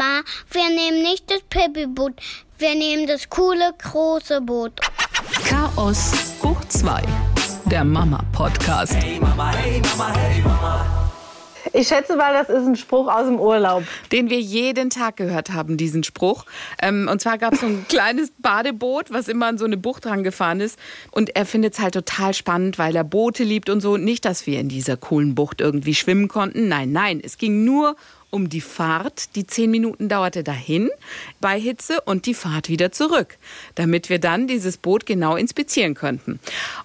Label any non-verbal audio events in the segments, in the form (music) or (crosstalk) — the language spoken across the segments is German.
Mama, wir nehmen nicht das Pippi-Boot, wir nehmen das coole große Boot. Chaos hoch 2, der Mama-Podcast. Hey Mama, hey Mama, hey Mama. Ich schätze mal, das ist ein Spruch aus dem Urlaub. Den wir jeden Tag gehört haben, diesen Spruch. Ähm, und zwar gab es so ein (laughs) kleines Badeboot, was immer an so eine Bucht rangefahren ist. Und er findet es halt total spannend, weil er Boote liebt und so. Nicht, dass wir in dieser coolen Bucht irgendwie schwimmen konnten. Nein, nein. Es ging nur um die Fahrt. Die zehn Minuten dauerte dahin bei Hitze und die Fahrt wieder zurück, damit wir dann dieses Boot genau inspizieren könnten.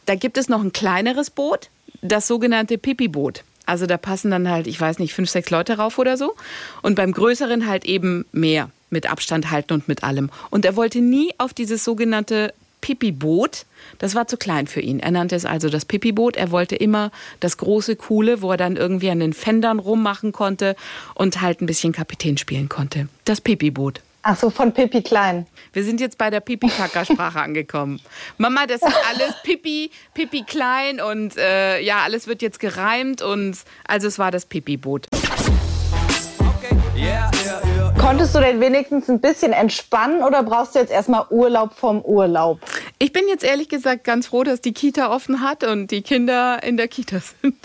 Da gibt es noch ein kleineres Boot, das sogenannte Pipi-Boot. Also da passen dann halt, ich weiß nicht, fünf, sechs Leute rauf oder so. Und beim größeren halt eben mehr mit Abstand halten und mit allem. Und er wollte nie auf dieses sogenannte Pipi-Boot. Das war zu klein für ihn. Er nannte es also das Pipi-Boot. Er wollte immer das große, coole, wo er dann irgendwie an den Fendern rummachen konnte und halt ein bisschen Kapitän spielen konnte. Das Pipi-Boot. Ach so, von Pippi Klein. Wir sind jetzt bei der Pipi-Kaka-Sprache (laughs) angekommen. Mama, das ist alles Pipi, Pipi Klein und äh, ja, alles wird jetzt gereimt und also es war das Pipi-Boot. Konntest du denn wenigstens ein bisschen entspannen oder brauchst du jetzt erstmal Urlaub vom Urlaub? Ich bin jetzt ehrlich gesagt ganz froh, dass die Kita offen hat und die Kinder in der Kita sind.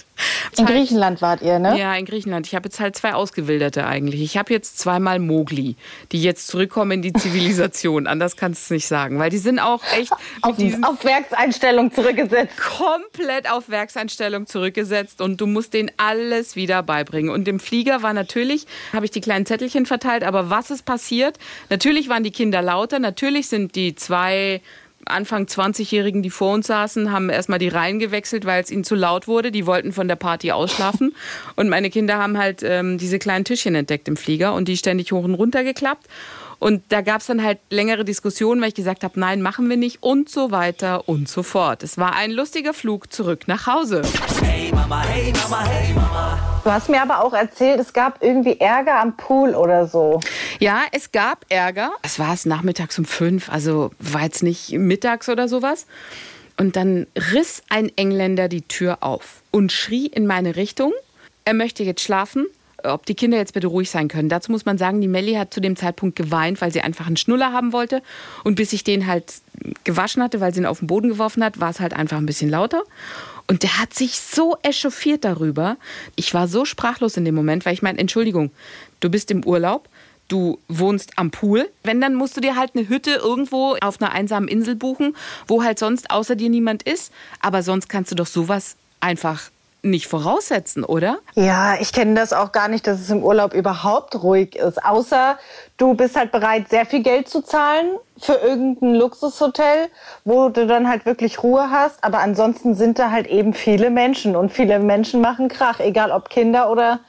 In Griechenland wart ihr, ne? Ja, in Griechenland. Ich habe jetzt halt zwei Ausgewilderte eigentlich. Ich habe jetzt zweimal Mogli, die jetzt zurückkommen in die Zivilisation. (laughs) Anders kannst du es nicht sagen, weil die sind auch echt Auf, auf Werkseinstellung zurückgesetzt. komplett auf Werkseinstellung zurückgesetzt und du musst denen alles wieder beibringen. Und im Flieger war natürlich, habe ich die kleinen Zettelchen verteilt, aber was ist passiert? Natürlich waren die Kinder lauter, natürlich sind die zwei Anfang 20-Jährigen, die vor uns saßen, haben erstmal die Reihen gewechselt, weil es ihnen zu laut wurde. Die wollten von der Party ausschlafen. (laughs) und meine Kinder haben halt ähm, diese kleinen Tischchen entdeckt im Flieger und die ständig hoch und runter geklappt. Und da gab es dann halt längere Diskussionen, weil ich gesagt habe, nein, machen wir nicht und so weiter und so fort. Es war ein lustiger Flug zurück nach Hause. Hey Mama, hey Mama, hey Mama. Du hast mir aber auch erzählt, es gab irgendwie Ärger am Pool oder so. Ja, es gab Ärger. Es war es nachmittags um fünf, also war jetzt nicht mittags oder sowas. Und dann riss ein Engländer die Tür auf und schrie in meine Richtung, er möchte jetzt schlafen, ob die Kinder jetzt bitte ruhig sein können. Dazu muss man sagen, die Melli hat zu dem Zeitpunkt geweint, weil sie einfach einen Schnuller haben wollte. Und bis ich den halt gewaschen hatte, weil sie ihn auf den Boden geworfen hat, war es halt einfach ein bisschen lauter. Und der hat sich so echauffiert darüber. Ich war so sprachlos in dem Moment, weil ich meine, Entschuldigung, du bist im Urlaub, du wohnst am Pool. Wenn, dann musst du dir halt eine Hütte irgendwo auf einer einsamen Insel buchen, wo halt sonst außer dir niemand ist. Aber sonst kannst du doch sowas einfach nicht voraussetzen, oder? Ja, ich kenne das auch gar nicht, dass es im Urlaub überhaupt ruhig ist. Außer du bist halt bereit, sehr viel Geld zu zahlen für irgendein Luxushotel, wo du dann halt wirklich Ruhe hast. Aber ansonsten sind da halt eben viele Menschen und viele Menschen machen Krach, egal ob Kinder oder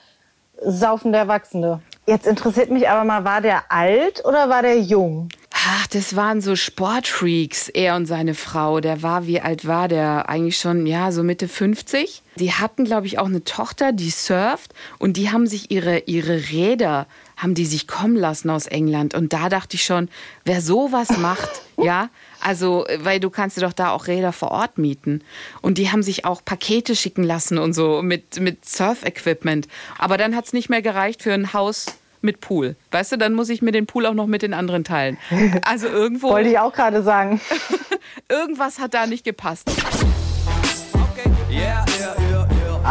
saufende Erwachsene. Jetzt interessiert mich aber mal, war der alt oder war der jung? Ach, das waren so Sportfreaks, er und seine Frau. Der war, wie alt war der? Eigentlich schon, ja, so Mitte 50. Die hatten, glaube ich, auch eine Tochter, die surft. Und die haben sich ihre, ihre Räder, haben die sich kommen lassen aus England. Und da dachte ich schon, wer sowas macht, (laughs) ja, also, weil du kannst dir doch da auch Räder vor Ort mieten. Und die haben sich auch Pakete schicken lassen und so mit, mit Surf-Equipment. Aber dann hat es nicht mehr gereicht für ein Haus mit Pool. Weißt du, dann muss ich mir den Pool auch noch mit den anderen teilen. Also irgendwo, (laughs) Wollte ich auch gerade sagen. (laughs) irgendwas hat da nicht gepasst. Okay, yeah.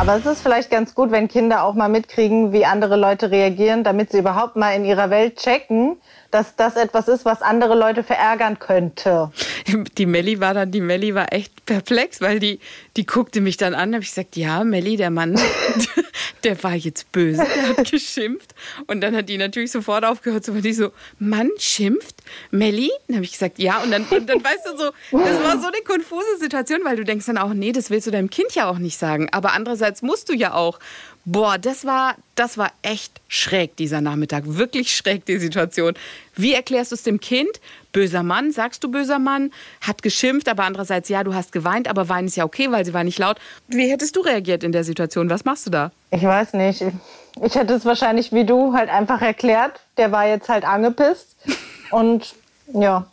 Aber es ist vielleicht ganz gut, wenn Kinder auch mal mitkriegen, wie andere Leute reagieren, damit sie überhaupt mal in ihrer Welt checken, dass das etwas ist, was andere Leute verärgern könnte. Die Melli war dann, die Melli war echt perplex, weil die, die guckte mich dann an. Habe ich gesagt, ja, Melli, der Mann, (laughs) der war jetzt böse, der hat geschimpft. Und dann hat die natürlich sofort aufgehört, so, weil die so, Mann schimpft? Melli? Dann habe ich gesagt, ja. Und dann, und dann weißt du so, das war so eine konfuse Situation, weil du denkst dann auch, nee, das willst du deinem Kind ja auch nicht sagen. Aber andererseits musst du ja auch. Boah, das war, das war echt schräg, dieser Nachmittag. Wirklich schräg, die Situation. Wie erklärst du es dem Kind? Böser Mann, sagst du böser Mann, hat geschimpft, aber andererseits, ja, du hast geweint, aber weinen ist ja okay, weil sie war nicht laut. Wie hättest du reagiert in der Situation? Was machst du da? Ich weiß nicht. Ich hätte es wahrscheinlich wie du halt einfach erklärt. Der war jetzt halt angepisst. Und ja,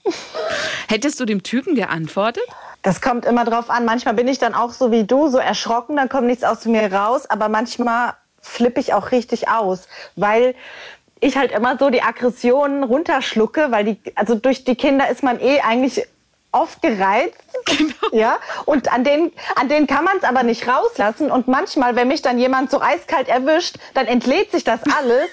Hättest du dem Typen geantwortet? Das kommt immer drauf an. Manchmal bin ich dann auch so wie du, so erschrocken, dann kommt nichts aus mir raus. Aber manchmal flippe ich auch richtig aus, weil ich halt immer so die Aggressionen runterschlucke, weil die, also durch die Kinder ist man eh eigentlich oft gereizt. (laughs) Genau. Ja, und an denen, an denen kann man es aber nicht rauslassen. Und manchmal, wenn mich dann jemand so eiskalt erwischt, dann entlädt sich das alles.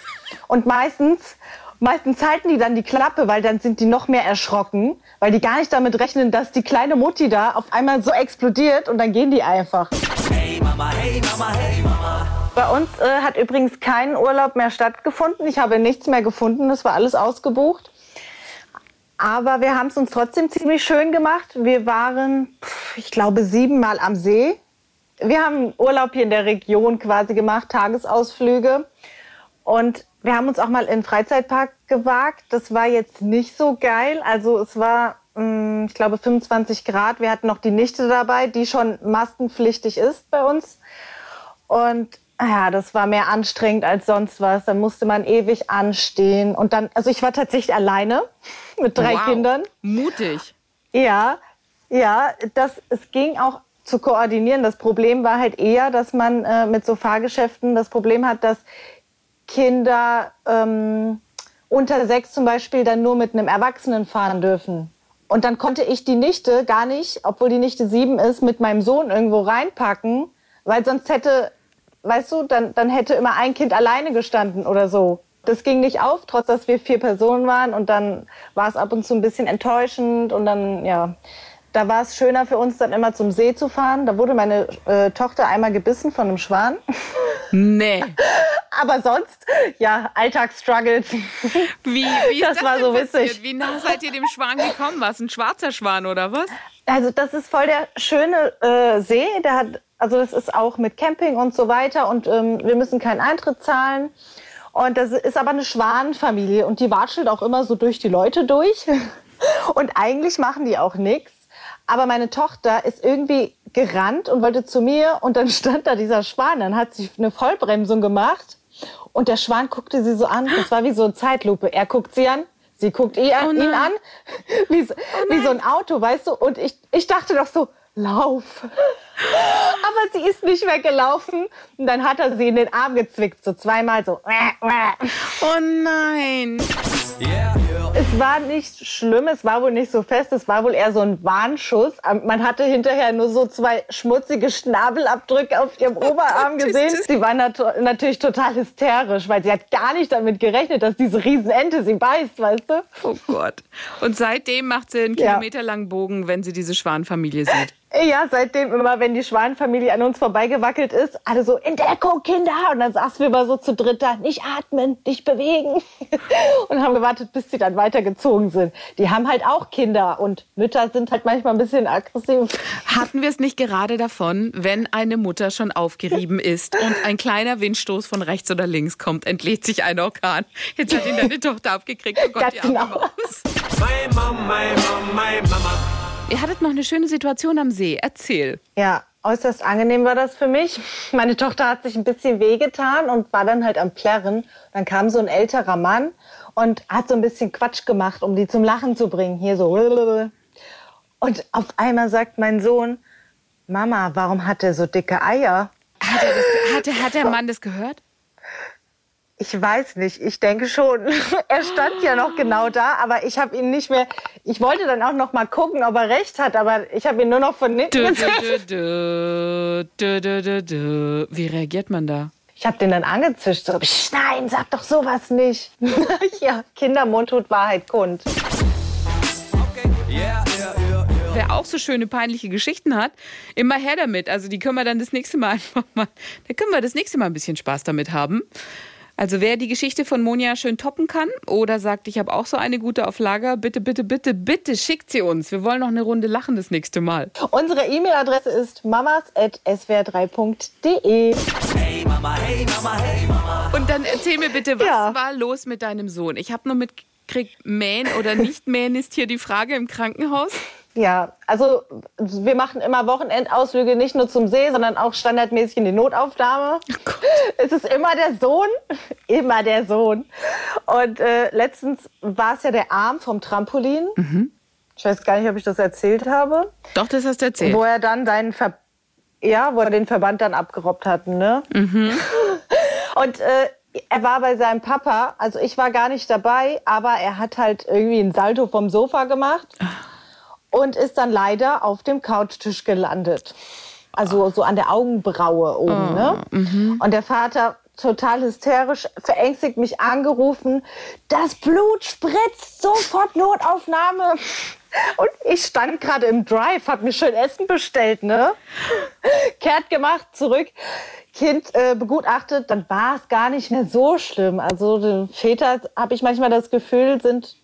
Und meistens, meistens halten die dann die Klappe, weil dann sind die noch mehr erschrocken, weil die gar nicht damit rechnen, dass die kleine Mutti da auf einmal so explodiert und dann gehen die einfach. Hey Mama, hey Mama, hey Mama. Bei uns äh, hat übrigens kein Urlaub mehr stattgefunden. Ich habe nichts mehr gefunden. Es war alles ausgebucht. Aber wir haben es uns trotzdem ziemlich schön gemacht. Wir waren, pf, ich glaube, siebenmal am See. Wir haben Urlaub hier in der Region quasi gemacht, Tagesausflüge. Und wir haben uns auch mal in den Freizeitpark gewagt. Das war jetzt nicht so geil. Also es war, mh, ich glaube, 25 Grad. Wir hatten noch die Nichte dabei, die schon maskenpflichtig ist bei uns. Und ja, das war mehr anstrengend als sonst was. Dann musste man ewig anstehen. Und dann, also ich war tatsächlich alleine (laughs) mit drei wow. Kindern. Mutig. Ja, ja, das, es ging auch zu koordinieren. Das Problem war halt eher, dass man äh, mit so Fahrgeschäften das Problem hat, dass Kinder ähm, unter sechs zum Beispiel dann nur mit einem Erwachsenen fahren dürfen. Und dann konnte ich die Nichte gar nicht, obwohl die Nichte sieben ist, mit meinem Sohn irgendwo reinpacken, weil sonst hätte, weißt du, dann, dann hätte immer ein Kind alleine gestanden oder so. Das ging nicht auf, trotz dass wir vier Personen waren und dann war es ab und zu ein bisschen enttäuschend und dann, ja, da war es schöner für uns dann immer zum See zu fahren. Da wurde meine äh, Tochter einmal gebissen von einem Schwan. Nee. (laughs) Aber sonst, ja, Alltagsstruggles. Wie, wie (laughs) ist Das das, war so passiert? witzig. Wie nah seid ihr dem Schwan gekommen? War es ein schwarzer Schwan oder was? Also das ist voll der schöne äh, See. Der hat, also das ist auch mit Camping und so weiter und ähm, wir müssen keinen Eintritt zahlen. Und das ist aber eine Schwanenfamilie und die watschelt auch immer so durch die Leute durch. (laughs) Und eigentlich machen die auch nichts. Aber meine Tochter ist irgendwie gerannt und wollte zu mir und dann (laughs) stand da dieser Schwan. Dann hat sie eine Vollbremsung gemacht und der Schwan guckte sie so an. Das war wie so eine Zeitlupe. Er guckt sie an, sie guckt ihn an, Oh ihn an wie, so- wie so ein Auto, weißt du? Und ich, ich dachte doch so, lauf. Aber sie ist nicht weggelaufen. Und dann hat er sie in den Arm gezwickt, so zweimal so. Oh nein. Yeah, yeah. Es war nicht schlimm, es war wohl nicht so fest, es war wohl eher so ein Warnschuss. Man hatte hinterher nur so zwei schmutzige Schnabelabdrücke auf ihrem Oberarm (laughs) gesehen. Sie war nat natürlich total hysterisch, weil sie hat gar nicht damit gerechnet, dass diese Riesenente sie beißt, weißt du? Oh Gott. Und seitdem macht sie einen Ja. kilometerlangen Bogen, wenn sie diese Schwanfamilie sieht. Ja, seitdem immer, wenn die Schwanenfamilie an uns vorbeigewackelt ist, alle so, in Deckung, Kinder! Und dann saßen wir immer so zu dritt da, nicht atmen, nicht bewegen. (laughs) Und haben gewartet, bis sie dann weitergezogen sind. Die haben halt auch Kinder und Mütter sind halt manchmal ein bisschen aggressiv. Hatten wir es nicht gerade davon, wenn eine Mutter schon aufgerieben ist und ein kleiner Windstoß von rechts oder links kommt, entlädt sich ein Orkan. Jetzt hat ihn deine Tochter abgekriegt. Oh Gott, (laughs) Ganz die arme genau. Maus. My mom, my mom, my mama. Ihr hattet noch eine schöne Situation am See. Erzähl. Ja, äußerst angenehm war das für mich. (laughs) Meine Tochter hat sich ein bisschen wehgetan und war dann halt am Plärren. Dann kam so ein älterer Mann und hat so ein bisschen Quatsch gemacht, um die zum Lachen zu bringen. Hier so. Und auf einmal sagt mein Sohn, Mama, warum hat er so dicke Eier? Hat, er das, hat, hat der Mann das gehört? Ich weiß nicht, ich denke schon. (laughs) Er stand ja noch genau da, aber ich habe ihn nicht mehr. Ich wollte dann auch noch mal gucken, ob er recht hat, aber ich habe ihn nur noch von hinten gesehen. Wie reagiert man da? Ich habe den dann angezischt, so, "Psst, nein, sag doch sowas nicht. (laughs) ja, Kindermund tut Wahrheit kund. Okay, yeah, yeah, yeah. Wer auch so schöne peinliche Geschichten hat, immer her damit. Also die können wir dann das nächste Mal (laughs) einfach mal, da können wir das nächste Mal ein bisschen Spaß damit haben. Also wer die Geschichte von Monja schön toppen kann oder sagt, ich habe auch so eine gute auf Lager, bitte, bitte, bitte, bitte schickt sie uns. Wir wollen noch eine Runde lachen das nächste Mal. Unsere E-Mail-Adresse ist mamas.swr3.de. Hey Mama, hey Mama, hey Mama. Und dann erzähl mir bitte, was Ja. war los mit deinem Sohn? Ich habe nur mitgekriegt, mähen oder nicht mähen ist hier die Frage im Krankenhaus. Ja, also wir machen immer Wochenendausflüge nicht nur zum See, sondern auch standardmäßig in die Notaufnahme. Es ist immer der Sohn, immer der Sohn. Und äh, letztens war es ja der Arm vom Trampolin. Ich weiß gar nicht, ob ich das erzählt habe. Doch, das hast du erzählt. Wo er dann seinen Ver ja, wo er den Verband dann abgerobbt hat, ne? (laughs) Und äh, er war bei seinem Papa. Also ich war gar nicht dabei, aber er hat halt irgendwie einen Salto vom Sofa gemacht und ist dann leider auf dem Couchtisch gelandet. Also so an der Augenbraue oben. Ne? Und der Vater total hysterisch, verängstigt mich angerufen. Das Blut spritzt, sofort Notaufnahme. Und ich stand gerade im Drive, hab mir schön Essen bestellt, ne? Kehrt gemacht, zurück. Kind äh, begutachtet, dann war es gar nicht mehr so schlimm. Also Väter, habe ich manchmal das Gefühl, sind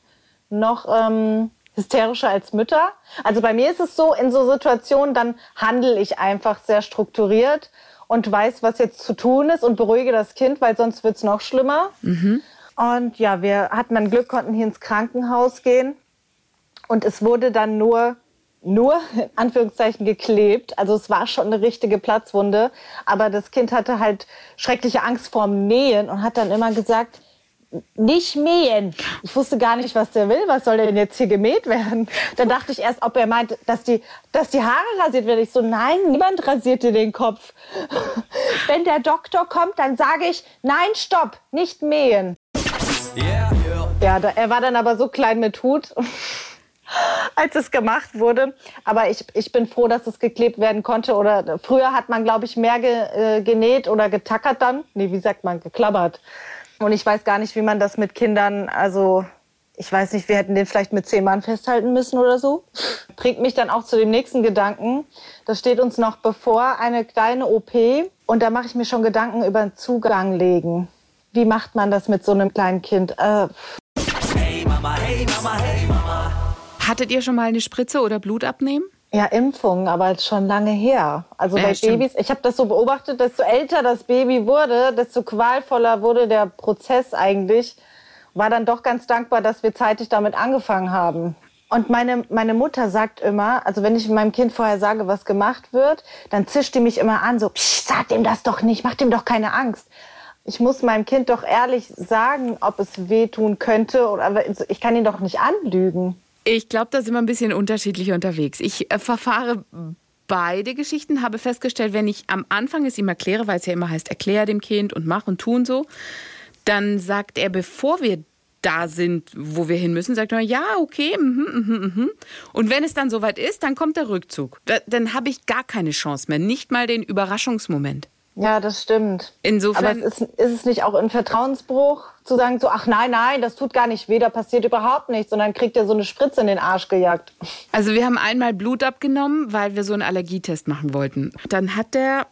noch ähm, hysterischer als Mütter. Also bei mir ist es so, in so Situationen, dann handle ich einfach sehr strukturiert und weiß, was jetzt zu tun ist und beruhige das Kind, weil sonst wird es noch schlimmer. Und ja, wir hatten dann Glück, konnten hier ins Krankenhaus gehen. Und es wurde dann nur, nur in Anführungszeichen geklebt. Also es war schon eine richtige Platzwunde. Aber das Kind hatte halt schreckliche Angst vorm Nähen und hat dann immer gesagt, nicht mähen. Ich wusste gar nicht, was der will. Was soll denn jetzt hier gemäht werden? Dann dachte ich erst, ob er meint, dass die, dass die Haare rasiert werden. Ich so, nein, niemand rasiert dir den Kopf. (laughs) Wenn der Doktor kommt, dann sage ich, nein, stopp, nicht mähen. Yeah, yeah. Ja, er war dann aber so klein mit Hut, (laughs) als es gemacht wurde. Aber ich, ich bin froh, dass es geklebt werden konnte. Oder früher hat man, glaube ich, mehr ge, äh, genäht oder getackert dann. Nee, wie sagt man, geklappert. Und ich weiß gar nicht, wie man das mit Kindern, also ich weiß nicht, wir hätten den vielleicht mit zehn Mann festhalten müssen oder so. Bringt mich dann auch zu dem nächsten Gedanken. Das steht uns noch bevor, eine kleine OP. Und da mache ich mir schon Gedanken über den Zugang legen. Wie macht man das mit so einem kleinen Kind? Äh, Hey Mama, hey Mama, hey Mama. Hattet ihr schon mal eine Spritze oder Blut abnehmen? Ja, Impfungen, aber schon lange her. Also Ja, bei stimmt. Babys, ich habe das so beobachtet, desto älter das Baby wurde, desto qualvoller wurde der Prozess eigentlich. War dann doch ganz dankbar, dass wir zeitig damit angefangen haben. Und meine, meine Mutter sagt immer, also wenn ich meinem Kind vorher sage, was gemacht wird, dann zischt die mich immer an, so, Psst, sag dem das doch nicht, mach dem doch keine Angst. Ich muss meinem Kind doch ehrlich sagen, ob es wehtun könnte, oder aber ich kann ihn doch nicht anlügen. Ich glaube, da sind wir ein bisschen unterschiedlich unterwegs. Ich äh, verfahre beide Geschichten, habe festgestellt, wenn ich am Anfang es ihm erkläre, weil es ja immer heißt, erklär dem Kind und mach und tun so, dann sagt er, bevor wir da sind, wo wir hin müssen, sagt er, ja, okay, mhm, mhm, mhm. Und wenn es dann soweit ist, dann kommt der Rückzug. Da, dann habe ich gar keine Chance mehr, nicht mal den Überraschungsmoment. Ja, das stimmt. Insofern- Aber ist, ist es nicht auch ein Vertrauensbruch, zu sagen, so, ach nein, nein, das tut gar nicht weh, da passiert überhaupt nichts. Und dann kriegt er so eine Spritze in den Arsch gejagt. Also wir haben einmal Blut abgenommen, weil wir so einen Allergietest machen wollten. Dann hat der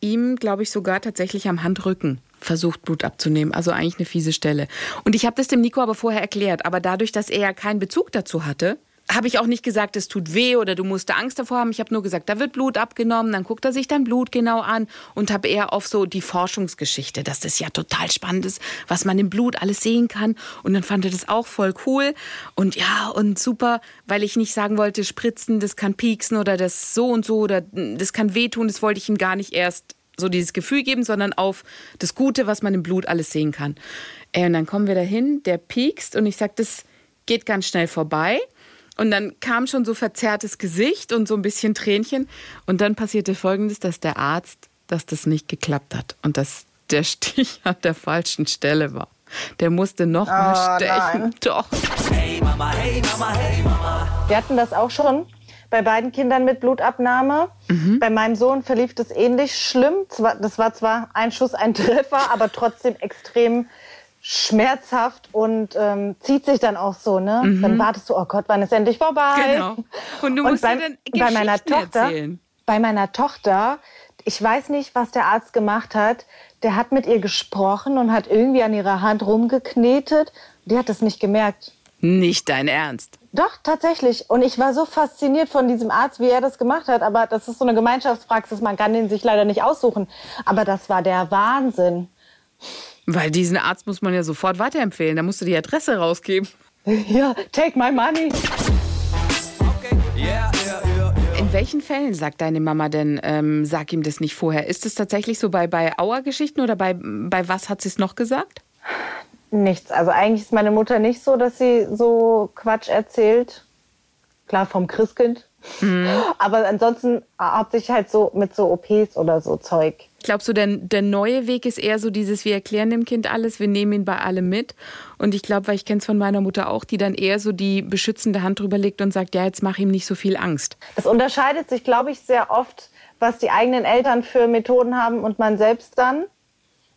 ihm, glaube ich, sogar tatsächlich am Handrücken versucht, Blut abzunehmen. Also eigentlich eine fiese Stelle. Und ich habe das dem Nico aber vorher erklärt. Aber dadurch, dass er ja keinen Bezug dazu hatte, habe ich auch nicht gesagt, es tut weh oder du musst da Angst davor haben. Ich habe nur gesagt, da wird Blut abgenommen, dann guckt er sich dein Blut genau an und habe eher auf so die Forschungsgeschichte, dass das ja total spannend ist, was man im Blut alles sehen kann. Und dann fand er das auch voll cool und ja und super, weil ich nicht sagen wollte, spritzen, das kann pieksen oder das so und so oder das kann wehtun. Das wollte ich ihm gar nicht erst so dieses Gefühl geben, sondern auf das Gute, was man im Blut alles sehen kann. Äh, Und dann kommen wir dahin, der piekst und ich sage, das geht ganz schnell vorbei. Und dann kam schon so verzerrtes Gesicht und so ein bisschen Tränchen. Und dann passierte Folgendes, dass der Arzt, dass das nicht geklappt hat und dass der Stich (laughs) an der falschen Stelle war. Der musste noch mal Oh, stechen. nein. (laughs) Doch. Hey Mama, hey Mama, hey Mama. Wir hatten das auch schon bei beiden Kindern mit Blutabnahme. Bei meinem Sohn verlief das ähnlich schlimm. Das war zwar ein Schuss, ein Treffer, aber trotzdem extrem schmerzhaft und ähm, zieht sich dann auch so. Ne? Dann wartest du, oh Gott, wann ist endlich vorbei? Genau. Und du musst bei, dir dann bei meiner Tochter, erzählen. bei meiner Tochter, ich weiß nicht, was der Arzt gemacht hat. Der hat mit ihr gesprochen und hat irgendwie an ihrer Hand rumgeknetet. Die hat es nicht gemerkt. Nicht dein Ernst. Doch, tatsächlich. Und ich war so fasziniert von diesem Arzt, wie er das gemacht hat. Aber das ist so eine Gemeinschaftspraxis, man kann den sich leider nicht aussuchen. Aber das war der Wahnsinn. Weil diesen Arzt muss man ja sofort weiterempfehlen. Da musst du die Adresse rausgeben. (laughs) Ja, take my money. Okay, yeah, yeah, yeah. In welchen Fällen sagt deine Mama denn, ähm, sag ihm das nicht vorher? Ist es tatsächlich so bei, bei Auergeschichten oder bei, bei was hat sie es noch gesagt? Nichts. Also eigentlich ist meine Mutter nicht so, dass sie so Quatsch erzählt. Klar, vom Christkind. Aber ansonsten hauptsächlich halt so mit so OPs oder so Zeug. Glaubst du, denn der neue Weg ist eher so dieses, wir erklären dem Kind alles, wir nehmen ihn bei allem mit. Und ich glaube, weil ich kenne es von meiner Mutter auch, die dann eher so die beschützende Hand drüber legt und sagt, ja, jetzt mach ihm nicht so viel Angst. Das unterscheidet sich, glaube ich, sehr oft, was die eigenen Eltern für Methoden haben und man selbst dann.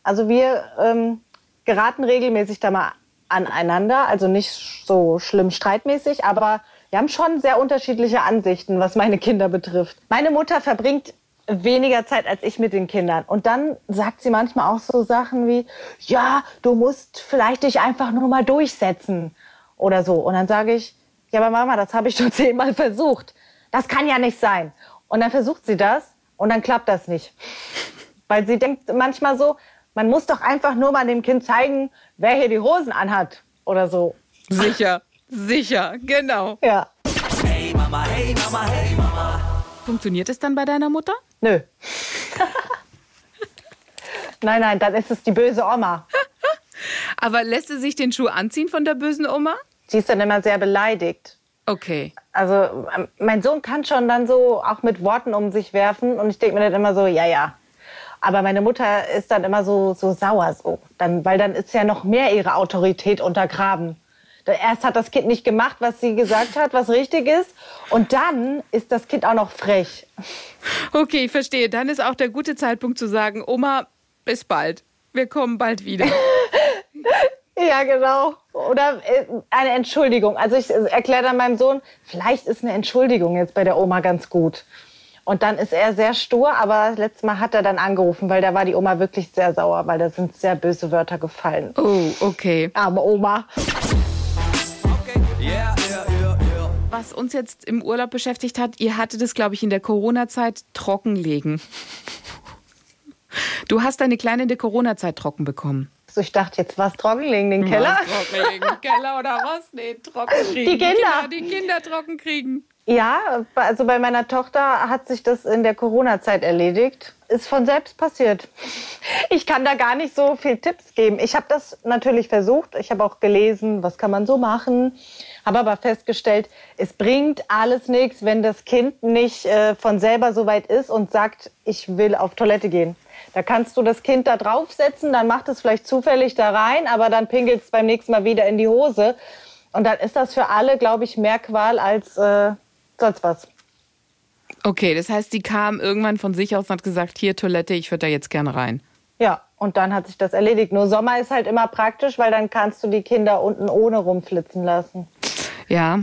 Also wir ähm, geraten regelmäßig da mal aneinander, also nicht so schlimm streitmäßig, aber wir haben schon sehr unterschiedliche Ansichten, was meine Kinder betrifft. Meine Mutter verbringt weniger Zeit als ich mit den Kindern. Und dann sagt sie manchmal auch so Sachen wie, ja, du musst vielleicht dich einfach nur mal durchsetzen oder so. Und dann sage ich, ja, aber Mama, das habe ich schon (laughs) zehnmal versucht. Das kann ja nicht sein. Und dann versucht sie das und dann klappt das nicht. (laughs) Weil sie denkt manchmal so, man muss doch einfach nur mal dem Kind zeigen, wer hier die Hosen anhat oder so. Sicher, sicher, genau. Ja. Hey Mama, hey Mama, hey. Funktioniert es dann bei deiner Mutter? Nö. nein, nein, dann ist es die böse Oma. Aber lässt sie sich den Schuh anziehen von der bösen Oma? Sie ist dann immer sehr beleidigt. Okay. Also ähm, mein Sohn kann schon dann so auch mit Worten um sich werfen und ich denke mir dann immer so, ja, ja. Aber meine Mutter ist dann immer so, so sauer so, dann, weil dann ist ja noch mehr ihre Autorität untergraben. Erst hat das Kind nicht gemacht, was sie gesagt hat, was richtig ist. Und dann ist das Kind auch noch frech. Okay, ich verstehe. Dann ist auch der gute Zeitpunkt zu sagen, Oma, bis bald. Wir kommen bald wieder. (laughs) Ja, genau. Oder äh, eine Entschuldigung. Also ich erkläre dann meinem Sohn, vielleicht ist eine Entschuldigung jetzt bei der Oma ganz gut. Und dann ist er sehr stur, aber letztes Mal hat er dann angerufen, weil da war die Oma wirklich sehr sauer, weil da sind sehr böse Wörter gefallen. Oh, okay. Arme Oma. Was uns jetzt im Urlaub beschäftigt hat, ihr hattet es, glaube ich, in der Corona-Zeit trockenlegen. (laughs) Du hast deine Kleine in der Corona-Zeit trocken bekommen. So, ich dachte, jetzt was trockenlegen, den Keller. Was, trockenlegen? Keller oder was? Nee, trocken kriegen. Die Kinder. Die Kinder trocken kriegen. Ja, also bei meiner Tochter hat sich das in der Corona-Zeit erledigt. Ist von selbst passiert. Ich kann da gar nicht so viel Tipps geben. Ich habe das natürlich versucht. Ich habe auch gelesen, was kann man so machen. Habe aber festgestellt, es bringt alles nichts, wenn das Kind nicht äh, von selber so weit ist und sagt, ich will auf Toilette gehen. Da kannst du das Kind da draufsetzen, dann macht es vielleicht zufällig da rein, aber dann pinkelt es beim nächsten Mal wieder in die Hose. Und dann ist das für alle, glaube ich, mehr Qual als äh, sonst was. Okay, das heißt, sie kam irgendwann von sich aus und hat gesagt, hier Toilette, ich würde da jetzt gerne rein. Ja, und dann hat sich das erledigt. Nur Sommer ist halt immer praktisch, weil dann kannst du die Kinder unten ohne rumflitzen lassen. Ja.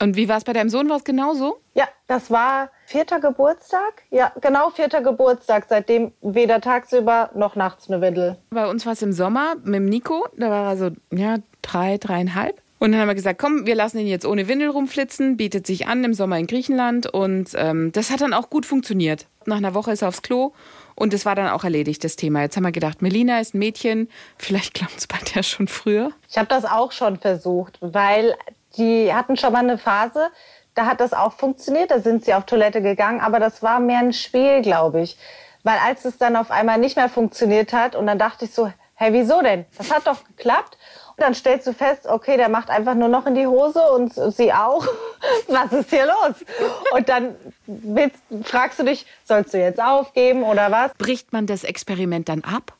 Und wie war es bei deinem Sohn? War es genauso? Ja, das war vierter Geburtstag. Ja, genau vierter Geburtstag. Seitdem weder tagsüber noch nachts eine Windel. Bei uns war es im Sommer mit dem Nico. Da war er so, ja, drei, dreieinhalb. Und dann haben wir gesagt, komm, wir lassen ihn jetzt ohne Windel rumflitzen, bietet sich an im Sommer in Griechenland. Und ähm, das hat dann auch gut funktioniert. Nach einer Woche ist er aufs Klo und es war dann auch erledigt, das Thema. Jetzt haben wir gedacht, Melina ist ein Mädchen, vielleicht klappt es bei der schon früher. Ich habe das auch schon versucht, weil die hatten schon mal eine Phase, da hat das auch funktioniert, da sind sie auf Toilette gegangen, aber das war mehr ein Spiel, glaube ich. Weil als es dann auf einmal nicht mehr funktioniert hat und dann dachte ich so, hey, wieso denn? Das hat doch geklappt. Und dann stellst du fest, okay, der macht einfach nur noch in die Hose und sie auch. (laughs) Was ist hier los? Und dann willst, fragst du dich, sollst du jetzt aufgeben oder was? Bricht man das Experiment dann ab?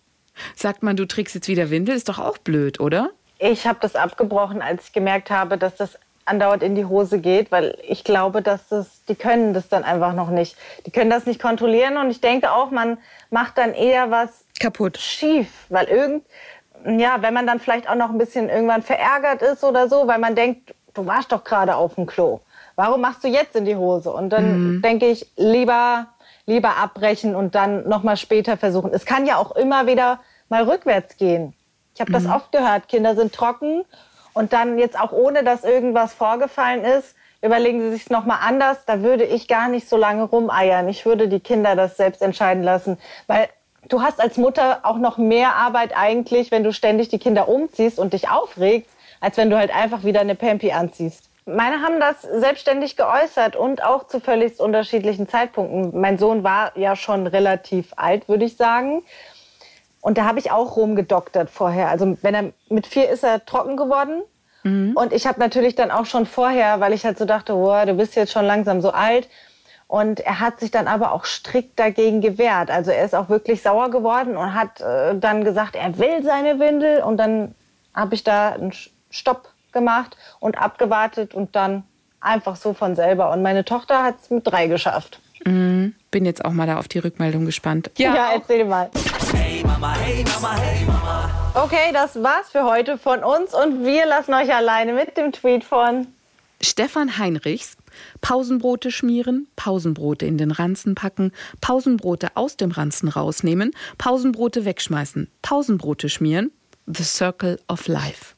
Sagt man, du trägst jetzt wieder Windel? Ist doch auch blöd, oder? Ich habe das abgebrochen, als ich gemerkt habe, dass das andauernd in die Hose geht, weil ich glaube, dass das, die können das dann einfach noch nicht. Die können das nicht kontrollieren und ich denke auch, man macht dann eher was Kaputt. schief, weil irgend, ja, wenn man dann vielleicht auch noch ein bisschen irgendwann verärgert ist oder so, weil man denkt, du warst doch gerade auf dem Klo. Warum machst du jetzt in die Hose? Und dann denke ich, lieber, lieber abbrechen und dann nochmal später versuchen. Es kann ja auch immer wieder mal rückwärts gehen. Ich habe das oft gehört. Kinder sind trocken und dann jetzt auch ohne, dass irgendwas vorgefallen ist, überlegen sie sich noch mal anders. Da würde ich gar nicht so lange rumeiern. Ich würde die Kinder das selbst entscheiden lassen, weil du hast als Mutter auch noch mehr Arbeit eigentlich, wenn du ständig die Kinder umziehst und dich aufregst, als wenn du halt einfach wieder eine Pampi anziehst. Meine haben das selbstständig geäußert und auch zu völlig unterschiedlichen Zeitpunkten. Mein Sohn war ja schon relativ alt, würde ich sagen. Und da habe ich auch rumgedoktert vorher. Also wenn er mit vier ist er trocken geworden. Und ich habe natürlich dann auch schon vorher, weil ich halt so dachte, oh, du bist jetzt schon langsam so alt. Und er hat sich dann aber auch strikt dagegen gewehrt. Also er ist auch wirklich sauer geworden und hat äh, dann gesagt, er will seine Windel. Und dann habe ich da einen Stopp gemacht und abgewartet und dann einfach so von selber. Und meine Tochter hat es mit drei geschafft. Mhm. Bin jetzt auch mal da auf die Rückmeldung gespannt. Ja, ja erzähl mal. Mama, hey Mama, hey Mama. Okay, das war's für heute von uns und wir lassen euch alleine mit dem Tweet von Stefan Heinrichs. Pausenbrote schmieren, Pausenbrote in den Ranzen packen, Pausenbrote aus dem Ranzen rausnehmen, Pausenbrote wegschmeißen, Pausenbrote schmieren. The Circle of Life.